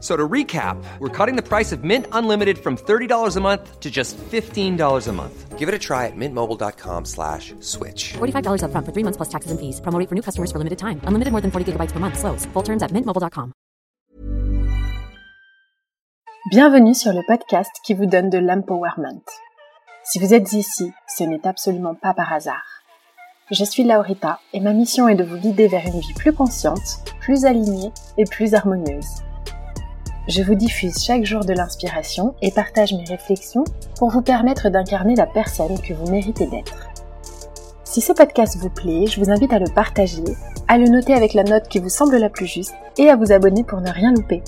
So to recap, we're cutting the price of Mint Unlimited from $30 a month to just $15 a month. Give it a try at mintmobile.com slash switch. $45 upfront for three months plus taxes and fees. Promo for new customers for limited time. Unlimited more than 40 gigabytes per month. Slows. Full terms at mintmobile.com. Bienvenue sur le podcast qui vous donne de l'empowerment. Si vous êtes ici, ce n'est absolument pas par hasard. Je suis Laurita et ma mission est de vous guider vers une vie plus consciente, plus alignée et plus harmonieuse. Je vous diffuse chaque jour de l'inspiration et partage mes réflexions pour vous permettre d'incarner la personne que vous méritez d'être. Si ce podcast vous plaît, je vous invite à le partager, à le noter avec la note qui vous semble la plus juste et à vous abonner pour ne rien louper.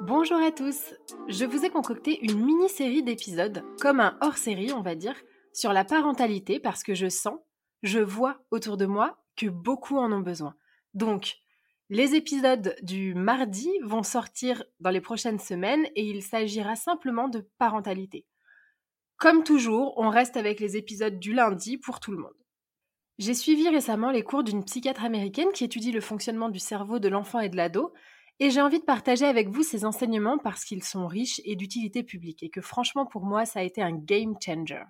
Bonjour à tous, je vous ai concocté une mini-série d'épisodes, comme un hors-série on va dire, sur la parentalité parce que je sens, je vois autour de moi que beaucoup en ont besoin. Donc, les épisodes du mardi vont sortir dans les prochaines semaines et il s'agira simplement de parentalité. Comme toujours, on reste avec les épisodes du lundi pour tout le monde. J'ai suivi récemment les cours d'une psychiatre américaine qui étudie le fonctionnement du cerveau de l'enfant et de l'ado, et j'ai envie de partager avec vous ces enseignements parce qu'ils sont riches et d'utilité publique, et que franchement pour moi ça a été un game changer.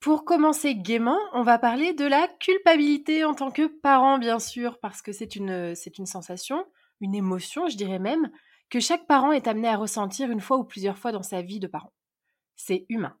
Pour commencer gaiement, on va parler de la culpabilité en tant que parent, bien sûr, parce que c'est une, sensation, une émotion, je dirais même, que chaque parent est amené à ressentir une fois ou plusieurs fois dans sa vie de parent. C'est humain.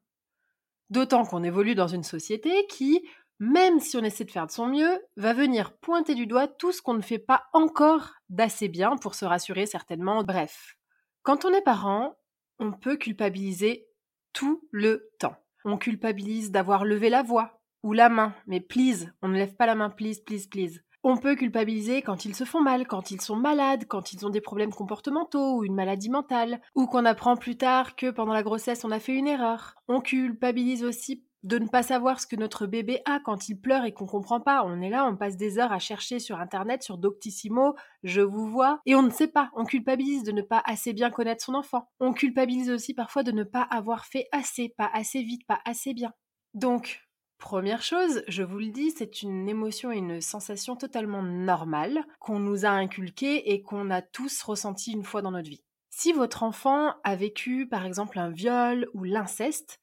D'autant qu'on évolue dans une société qui, même si on essaie de faire de son mieux, va venir pointer du doigt tout ce qu'on ne fait pas encore d'assez bien pour se rassurer certainement. Bref, quand on est parent, on peut culpabiliser tout le temps on culpabilise d'avoir levé la voix ou la main, mais please, on ne lève pas la main, please, please, please. On peut culpabiliser quand ils se font mal, quand ils sont malades, quand ils ont des problèmes comportementaux ou une maladie mentale, ou qu'on apprend plus tard que pendant la grossesse on a fait une erreur. On culpabilise aussi de ne pas savoir ce que notre bébé a quand il pleure et qu'on comprend pas. On est là, on passe des heures à chercher sur internet, sur Doctissimo, je vous vois, et on ne sait pas. On culpabilise de ne pas assez bien connaître son enfant. On culpabilise aussi parfois de ne pas avoir fait assez, pas assez vite, pas assez bien. Donc, Première chose, je vous le dis, c'est une émotion et une sensation totalement normale qu'on nous a inculquée et qu'on a tous ressenti une fois dans notre vie. Si votre enfant a vécu par exemple un viol ou l'inceste,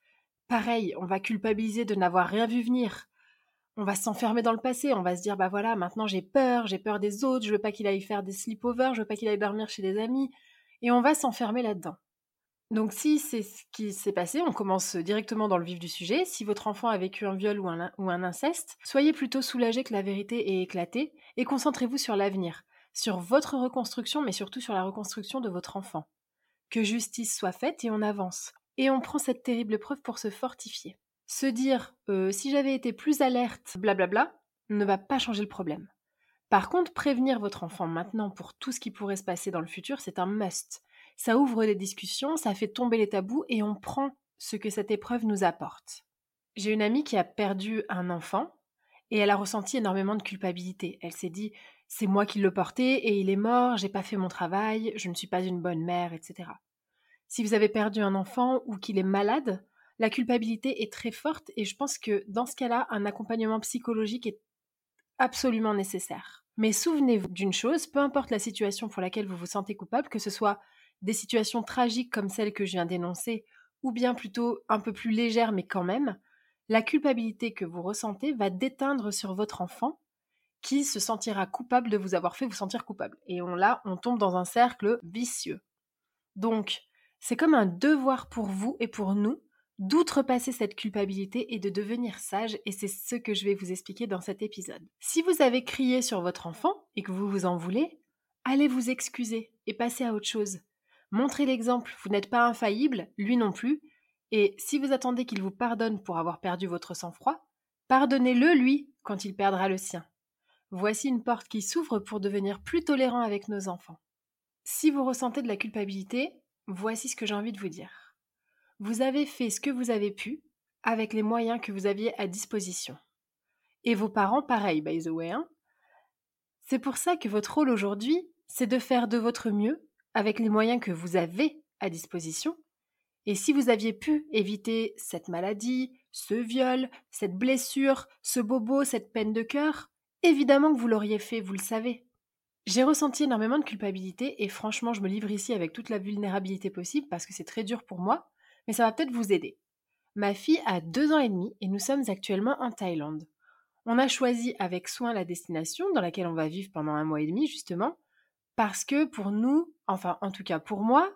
pareil, on va culpabiliser de n'avoir rien vu venir. On va s'enfermer dans le passé, on va se dire bah voilà, maintenant j'ai peur, j'ai peur des autres, je veux pas qu'il aille faire des sleepovers, je veux pas qu'il aille dormir chez des amis et on va s'enfermer là-dedans. Donc si c'est ce qui s'est passé, on commence directement dans le vif du sujet. Si votre enfant a vécu un viol ou un, ou un inceste, soyez plutôt soulagé que la vérité ait éclaté et concentrez-vous sur l'avenir, sur votre reconstruction, mais surtout sur la reconstruction de votre enfant. Que justice soit faite et on avance. Et on prend cette terrible preuve pour se fortifier. Se dire euh, si j'avais été plus alerte, blablabla, ne va pas changer le problème. Par contre, prévenir votre enfant maintenant pour tout ce qui pourrait se passer dans le futur, c'est un must. Ça ouvre des discussions, ça fait tomber les tabous et on prend ce que cette épreuve nous apporte. J'ai une amie qui a perdu un enfant et elle a ressenti énormément de culpabilité. Elle s'est dit c'est moi qui le portais et il est mort, j'ai pas fait mon travail, je ne suis pas une bonne mère, etc. Si vous avez perdu un enfant ou qu'il est malade, la culpabilité est très forte et je pense que dans ce cas-là, un accompagnement psychologique est absolument nécessaire. Mais souvenez-vous d'une chose, peu importe la situation pour laquelle vous vous sentez coupable, que ce soit des situations tragiques comme celle que je viens d'énoncer, ou bien plutôt un peu plus légères mais quand même, la culpabilité que vous ressentez va déteindre sur votre enfant qui se sentira coupable de vous avoir fait vous sentir coupable. Et on, là, on tombe dans un cercle vicieux. Donc, c'est comme un devoir pour vous et pour nous d'outrepasser cette culpabilité et de devenir sage, et c'est ce que je vais vous expliquer dans cet épisode. Si vous avez crié sur votre enfant et que vous vous en voulez, allez vous excuser et passez à autre chose. Montrez l'exemple, vous n'êtes pas infaillible, lui non plus, et si vous attendez qu'il vous pardonne pour avoir perdu votre sang-froid, pardonnez-le lui quand il perdra le sien. Voici une porte qui s'ouvre pour devenir plus tolérant avec nos enfants. Si vous ressentez de la culpabilité, voici ce que j'ai envie de vous dire. Vous avez fait ce que vous avez pu avec les moyens que vous aviez à disposition. Et vos parents, pareil, by the way. Hein. c'est pour ça que votre rôle aujourd'hui, c'est de faire de votre mieux avec les moyens que vous avez à disposition. Et si vous aviez pu éviter cette maladie, ce viol, cette blessure, ce bobo, cette peine de cœur, évidemment que vous l'auriez fait, vous le savez. J'ai ressenti énormément de culpabilité et franchement, je me livre ici avec toute la vulnérabilité possible parce que c'est très dur pour moi, mais ça va peut-être vous aider. Ma fille a deux ans et demi et nous sommes actuellement en Thaïlande. On a choisi avec soin la destination dans laquelle on va vivre pendant un mois et demi justement, parce que pour nous, enfin en tout cas pour moi,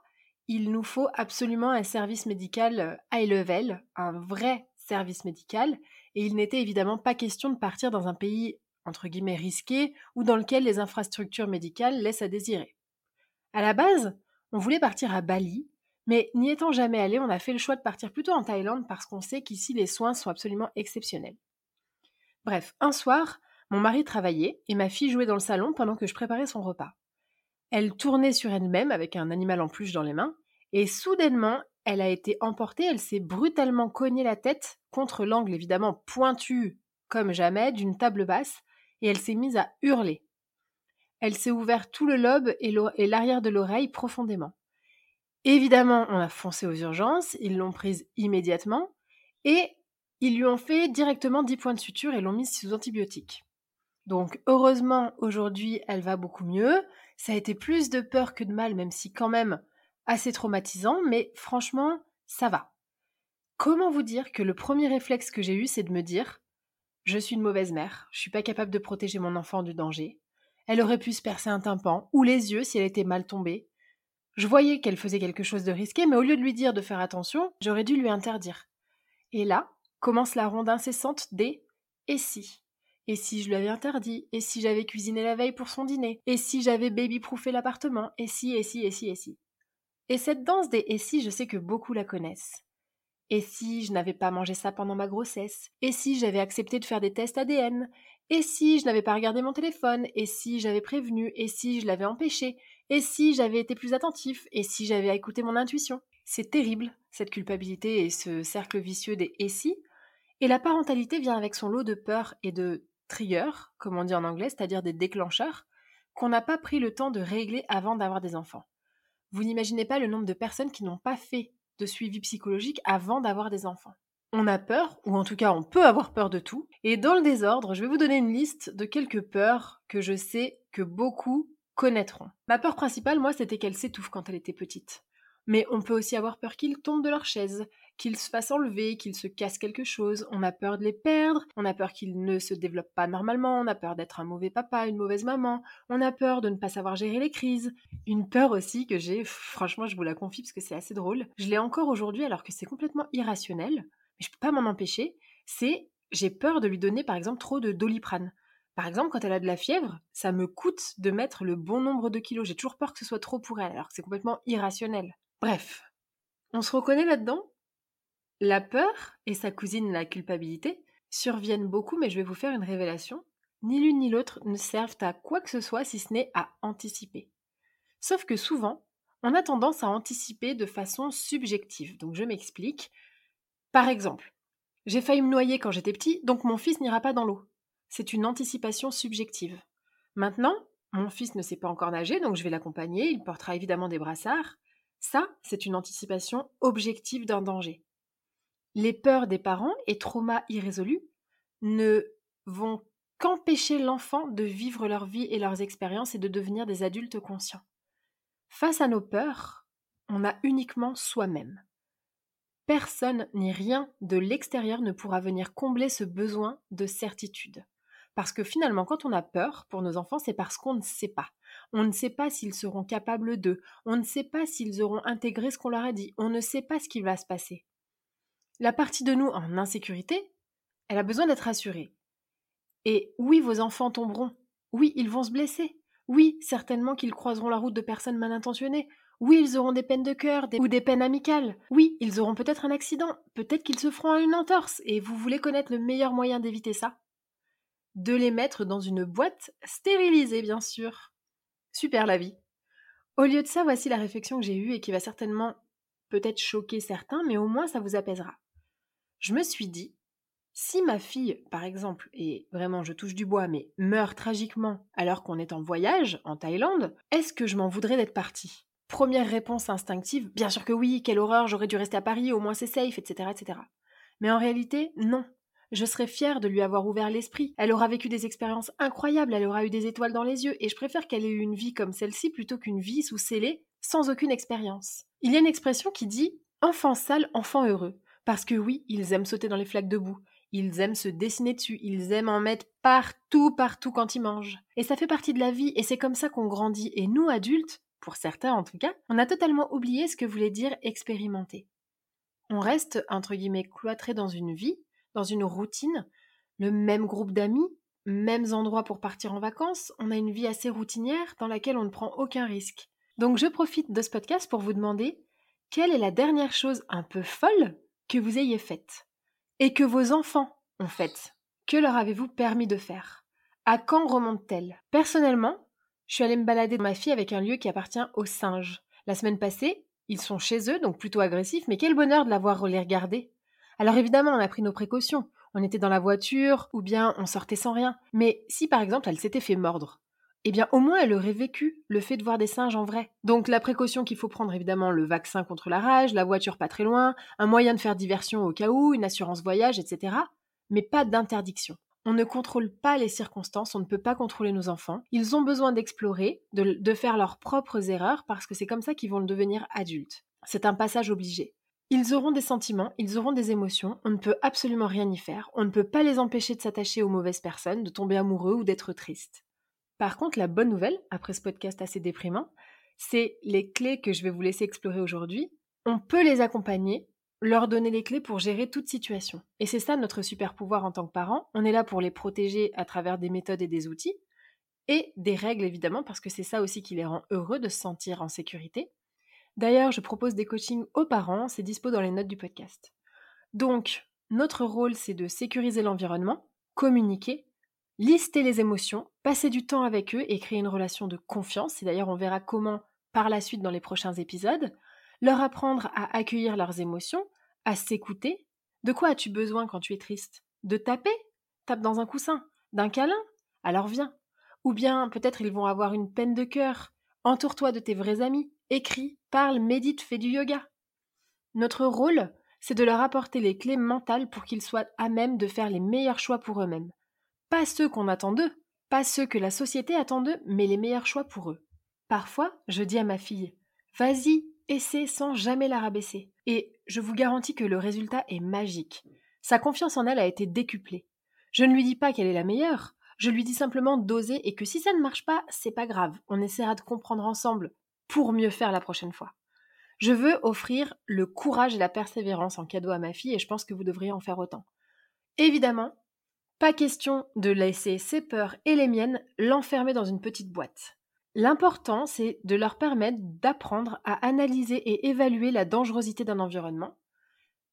il nous faut absolument un service médical euh, high level, un vrai service médical, et il n'était évidemment pas question de partir dans un pays entre guillemets risqué ou dans lequel les infrastructures médicales laissent à désirer. À la base, on voulait partir à Bali, mais n'y étant jamais allé, on a fait le choix de partir plutôt en Thaïlande parce qu'on sait qu'ici les soins sont absolument exceptionnels. Bref, un soir, mon mari travaillait et ma fille jouait dans le salon pendant que je préparais son repas. Elle tournait sur elle-même avec un animal en peluche dans les mains, et soudainement, elle a été emportée, elle s'est brutalement cogné la tête contre l'angle évidemment pointu comme jamais d'une table basse, et elle s'est mise à hurler. Elle s'est ouvert tout le lobe et l'arrière de l'oreille profondément. Évidemment, on a foncé aux urgences, ils l'ont prise immédiatement et ils lui ont fait directement 10 points de suture et l'ont mise sous antibiotiques. Donc heureusement, aujourd'hui, elle va beaucoup mieux. Ça a été plus de peur que de mal, même si quand même assez traumatisant, mais franchement, ça va. Comment vous dire que le premier réflexe que j'ai eu, c'est de me dire je suis une mauvaise mère, je suis pas capable de protéger mon enfant du danger. Elle aurait pu se percer un tympan ou les yeux si elle était mal tombée. Je voyais qu'elle faisait quelque chose de risqué, mais au lieu de lui dire de faire attention, j'aurais dû lui interdire. Et là commence la ronde incessante des et si? Et si je lui avais interdit? Et si j'avais cuisiné la veille pour son dîner? Et si j'avais baby-proofé l'appartement? Et si, et si, et si, et si? Et cette danse des et si, je sais que beaucoup la connaissent. Et si je n'avais pas mangé ça pendant ma grossesse? Et si j'avais accepté de faire des tests ADN Et si je n'avais pas regardé mon téléphone? Et si j'avais prévenu? Et si je l'avais empêché? Et si j'avais été plus attentif? Et si j'avais écouté mon intuition? C'est terrible, cette culpabilité et ce cercle vicieux des et si. Et la parentalité vient avec son lot de peur et de triggers, comme on dit en anglais, c'est-à-dire des déclencheurs, qu'on n'a pas pris le temps de régler avant d'avoir des enfants. Vous n'imaginez pas le nombre de personnes qui n'ont pas fait de suivi psychologique avant d'avoir des enfants. On a peur, ou en tout cas on peut avoir peur de tout, et dans le désordre, je vais vous donner une liste de quelques peurs que je sais que beaucoup connaîtront. Ma peur principale, moi, c'était qu'elle s'étouffe quand elle était petite. Mais on peut aussi avoir peur qu'ils tombent de leur chaise, qu'ils se fassent enlever, qu'ils se cassent quelque chose, on a peur de les perdre, on a peur qu'ils ne se développent pas normalement, on a peur d'être un mauvais papa, une mauvaise maman, on a peur de ne pas savoir gérer les crises. Une peur aussi que j'ai, franchement je vous la confie parce que c'est assez drôle, je l'ai encore aujourd'hui alors que c'est complètement irrationnel, mais je peux pas m'en empêcher, c'est j'ai peur de lui donner par exemple trop de doliprane. Par exemple, quand elle a de la fièvre, ça me coûte de mettre le bon nombre de kilos. J'ai toujours peur que ce soit trop pour elle, alors que c'est complètement irrationnel. Bref, on se reconnaît là-dedans La peur et sa cousine la culpabilité surviennent beaucoup, mais je vais vous faire une révélation. Ni l'une ni l'autre ne servent à quoi que ce soit si ce n'est à anticiper. Sauf que souvent, on a tendance à anticiper de façon subjective. Donc je m'explique. Par exemple, j'ai failli me noyer quand j'étais petit, donc mon fils n'ira pas dans l'eau. C'est une anticipation subjective. Maintenant, mon fils ne sait pas encore nager, donc je vais l'accompagner, il portera évidemment des brassards. Ça, c'est une anticipation objective d'un danger. Les peurs des parents et traumas irrésolus ne vont qu'empêcher l'enfant de vivre leur vie et leurs expériences et de devenir des adultes conscients. Face à nos peurs, on a uniquement soi-même. Personne ni rien de l'extérieur ne pourra venir combler ce besoin de certitude. Parce que finalement, quand on a peur pour nos enfants, c'est parce qu'on ne sait pas. On ne sait pas s'ils seront capables d'eux. On ne sait pas s'ils auront intégré ce qu'on leur a dit. On ne sait pas ce qui va se passer. La partie de nous en insécurité, elle a besoin d'être assurée. Et oui, vos enfants tomberont. Oui, ils vont se blesser. Oui, certainement qu'ils croiseront la route de personnes mal intentionnées. Oui, ils auront des peines de cœur ou des peines amicales. Oui, ils auront peut-être un accident. Peut-être qu'ils se feront une entorse. Et vous voulez connaître le meilleur moyen d'éviter ça? De les mettre dans une boîte stérilisée, bien sûr. Super la vie. Au lieu de ça, voici la réflexion que j'ai eue et qui va certainement peut-être choquer certains, mais au moins ça vous apaisera. Je me suis dit, si ma fille, par exemple, et vraiment je touche du bois, mais meurt tragiquement alors qu'on est en voyage en Thaïlande, est-ce que je m'en voudrais d'être partie? Première réponse instinctive, bien sûr que oui, quelle horreur, j'aurais dû rester à Paris, au moins c'est safe, etc., etc. Mais en réalité, non. Je serais fière de lui avoir ouvert l'esprit. Elle aura vécu des expériences incroyables, elle aura eu des étoiles dans les yeux, et je préfère qu'elle ait eu une vie comme celle-ci plutôt qu'une vie sous scellée, sans aucune expérience. Il y a une expression qui dit enfant sale, enfant heureux. Parce que oui, ils aiment sauter dans les flaques de boue, ils aiment se dessiner dessus, ils aiment en mettre partout, partout quand ils mangent. Et ça fait partie de la vie, et c'est comme ça qu'on grandit. Et nous, adultes, pour certains en tout cas, on a totalement oublié ce que voulait dire expérimenter. On reste, entre guillemets, cloîtré dans une vie, dans une routine, le même groupe d'amis, mêmes endroits pour partir en vacances, on a une vie assez routinière dans laquelle on ne prend aucun risque. Donc je profite de ce podcast pour vous demander quelle est la dernière chose un peu folle que vous ayez faite et que vos enfants ont faite? Que leur avez-vous permis de faire? À quand remonte-t-elle? Personnellement, je suis allée me balader ma fille avec un lieu qui appartient aux singes. La semaine passée, ils sont chez eux, donc plutôt agressifs, mais quel bonheur de l'avoir les regarder. Alors évidemment, on a pris nos précautions. On était dans la voiture, ou bien on sortait sans rien. Mais si par exemple elle s'était fait mordre, eh bien au moins elle aurait vécu le fait de voir des singes en vrai. Donc la précaution qu'il faut prendre, évidemment, le vaccin contre la rage, la voiture pas très loin, un moyen de faire diversion au cas où, une assurance voyage, etc. Mais pas d'interdiction. On ne contrôle pas les circonstances, on ne peut pas contrôler nos enfants. Ils ont besoin d'explorer, de, faire leurs propres erreurs, parce que c'est comme ça qu'ils vont devenir adultes. C'est un passage obligé. Ils auront des sentiments, ils auront des émotions, on ne peut absolument rien y faire, on ne peut pas les empêcher de s'attacher aux mauvaises personnes, de tomber amoureux ou d'être tristes. Par contre, la bonne nouvelle, après ce podcast assez déprimant, c'est les clés que je vais vous laisser explorer aujourd'hui. On peut les accompagner, leur donner les clés pour gérer toute situation. Et c'est ça notre super pouvoir en tant que parents. On est là pour les protéger à travers des méthodes et des outils, et des règles évidemment, parce que c'est ça aussi qui les rend heureux de se sentir en sécurité. D'ailleurs, je propose des coachings aux parents, c'est dispo dans les notes du podcast. Donc, notre rôle, c'est de sécuriser l'environnement, communiquer, lister les émotions, passer du temps avec eux et créer une relation de confiance. Et d'ailleurs, on verra comment par la suite dans les prochains épisodes. Leur apprendre à accueillir leurs émotions, à s'écouter. De quoi as-tu besoin quand tu es triste? De taper? Tape dans un coussin D'un câlin? Alors viens. Ou bien peut-être ils vont avoir une peine de cœur. Entoure-toi de tes vrais amis écrit, parle, médite, fait du yoga. Notre rôle, c'est de leur apporter les clés mentales pour qu'ils soient à même de faire les meilleurs choix pour eux-mêmes. Pas ceux qu'on attend d'eux, pas ceux que la société attend d'eux, mais les meilleurs choix pour eux. Parfois, je dis à ma fille Vas-y, essaie sans jamais la rabaisser. Et je vous garantis que le résultat est magique. Sa confiance en elle a été décuplée. Je ne lui dis pas qu'elle est la meilleure, je lui dis simplement d'oser et que si ça ne marche pas, c'est pas grave, on essaiera de comprendre ensemble pour mieux faire la prochaine fois. Je veux offrir le courage et la persévérance en cadeau à ma fille et je pense que vous devriez en faire autant. Évidemment, pas question de laisser ses peurs et les miennes l'enfermer dans une petite boîte. L'important, c'est de leur permettre d'apprendre à analyser et évaluer la dangerosité d'un environnement,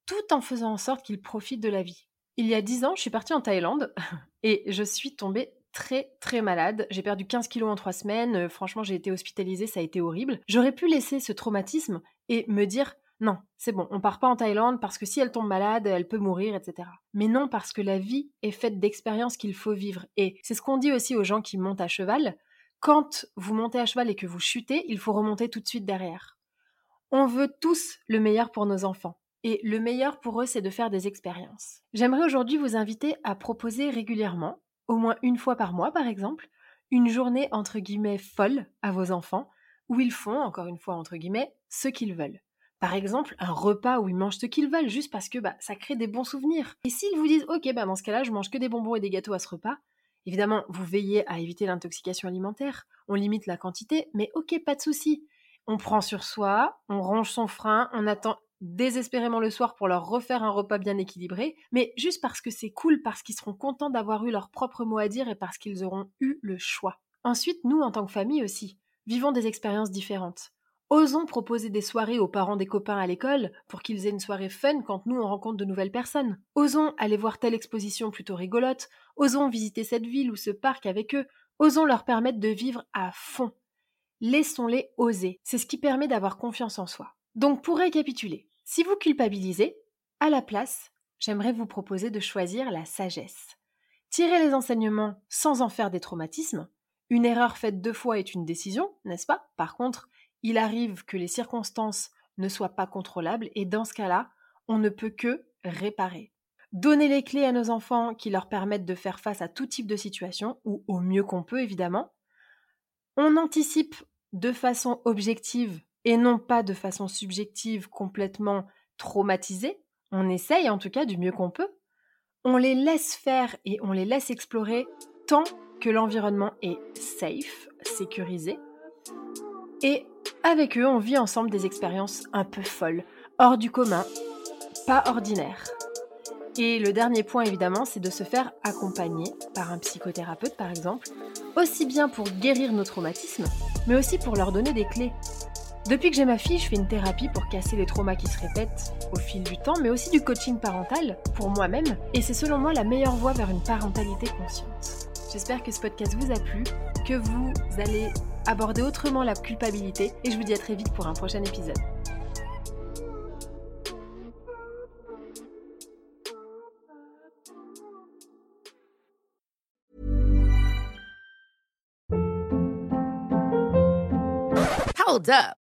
tout en faisant en sorte qu'ils profitent de la vie. Il y a dix ans, je suis partie en Thaïlande et je suis tombée très très malade. J'ai perdu 15 kilos en trois semaines. Euh, franchement, j'ai été hospitalisée, ça a été horrible. J'aurais pu laisser ce traumatisme et me dire non, c'est bon, on part pas en Thaïlande parce que si elle tombe malade, elle peut mourir, etc. Mais non, parce que la vie est faite d'expériences qu'il faut vivre. Et c'est ce qu'on dit aussi aux gens qui montent à cheval. Quand vous montez à cheval et que vous chutez, il faut remonter tout de suite derrière. On veut tous le meilleur pour nos enfants. Et le meilleur pour eux, c'est de faire des expériences. J'aimerais aujourd'hui vous inviter à proposer régulièrement au moins une fois par mois par exemple, une journée entre guillemets folle à vos enfants, où ils font, encore une fois entre guillemets, ce qu'ils veulent. Par exemple, un repas où ils mangent ce qu'ils veulent, juste parce que bah, ça crée des bons souvenirs. Et s'ils vous disent, ok, bah, dans ce cas-là, je mange que des bonbons et des gâteaux à ce repas, évidemment, vous veillez à éviter l'intoxication alimentaire, on limite la quantité, mais ok, pas de souci. On prend sur soi, on range son frein, on attend désespérément le soir pour leur refaire un repas bien équilibré, mais juste parce que c'est cool, parce qu'ils seront contents d'avoir eu leur propre mot à dire et parce qu'ils auront eu le choix. Ensuite, nous, en tant que famille aussi, vivons des expériences différentes. Osons proposer des soirées aux parents des copains à l'école pour qu'ils aient une soirée fun quand nous on rencontre de nouvelles personnes. Osons aller voir telle exposition plutôt rigolote. Osons visiter cette ville ou ce parc avec eux. Osons leur permettre de vivre à fond. Laissons-les oser. C'est ce qui permet d'avoir confiance en soi. Donc pour récapituler, si vous culpabilisez, à la place, j'aimerais vous proposer de choisir la sagesse. Tirez les enseignements sans en faire des traumatismes. Une erreur faite deux fois est une décision, n'est-ce pas? Par contre, il arrive que les circonstances ne soient pas contrôlables et dans ce cas-là, on ne peut que réparer. Donner les clés à nos enfants qui leur permettent de faire face à tout type de situation, ou au mieux qu'on peut évidemment. On anticipe de façon objective et non pas de façon subjective complètement traumatisée. On essaye en tout cas du mieux qu'on peut. On les laisse faire et on les laisse explorer tant que l'environnement est safe, sécurisé. Et avec eux, on vit ensemble des expériences un peu folles, hors du commun, pas ordinaires. Et le dernier point, évidemment, c'est de se faire accompagner par un psychothérapeute, par exemple, aussi bien pour guérir nos traumatismes, mais aussi pour leur donner des clés. Depuis que j'ai ma fille, je fais une thérapie pour casser les traumas qui se répètent au fil du temps, mais aussi du coaching parental pour moi-même, et c'est selon moi la meilleure voie vers une parentalité consciente. J'espère que ce podcast vous a plu, que vous allez aborder autrement la culpabilité et je vous dis à très vite pour un prochain épisode. Hold up.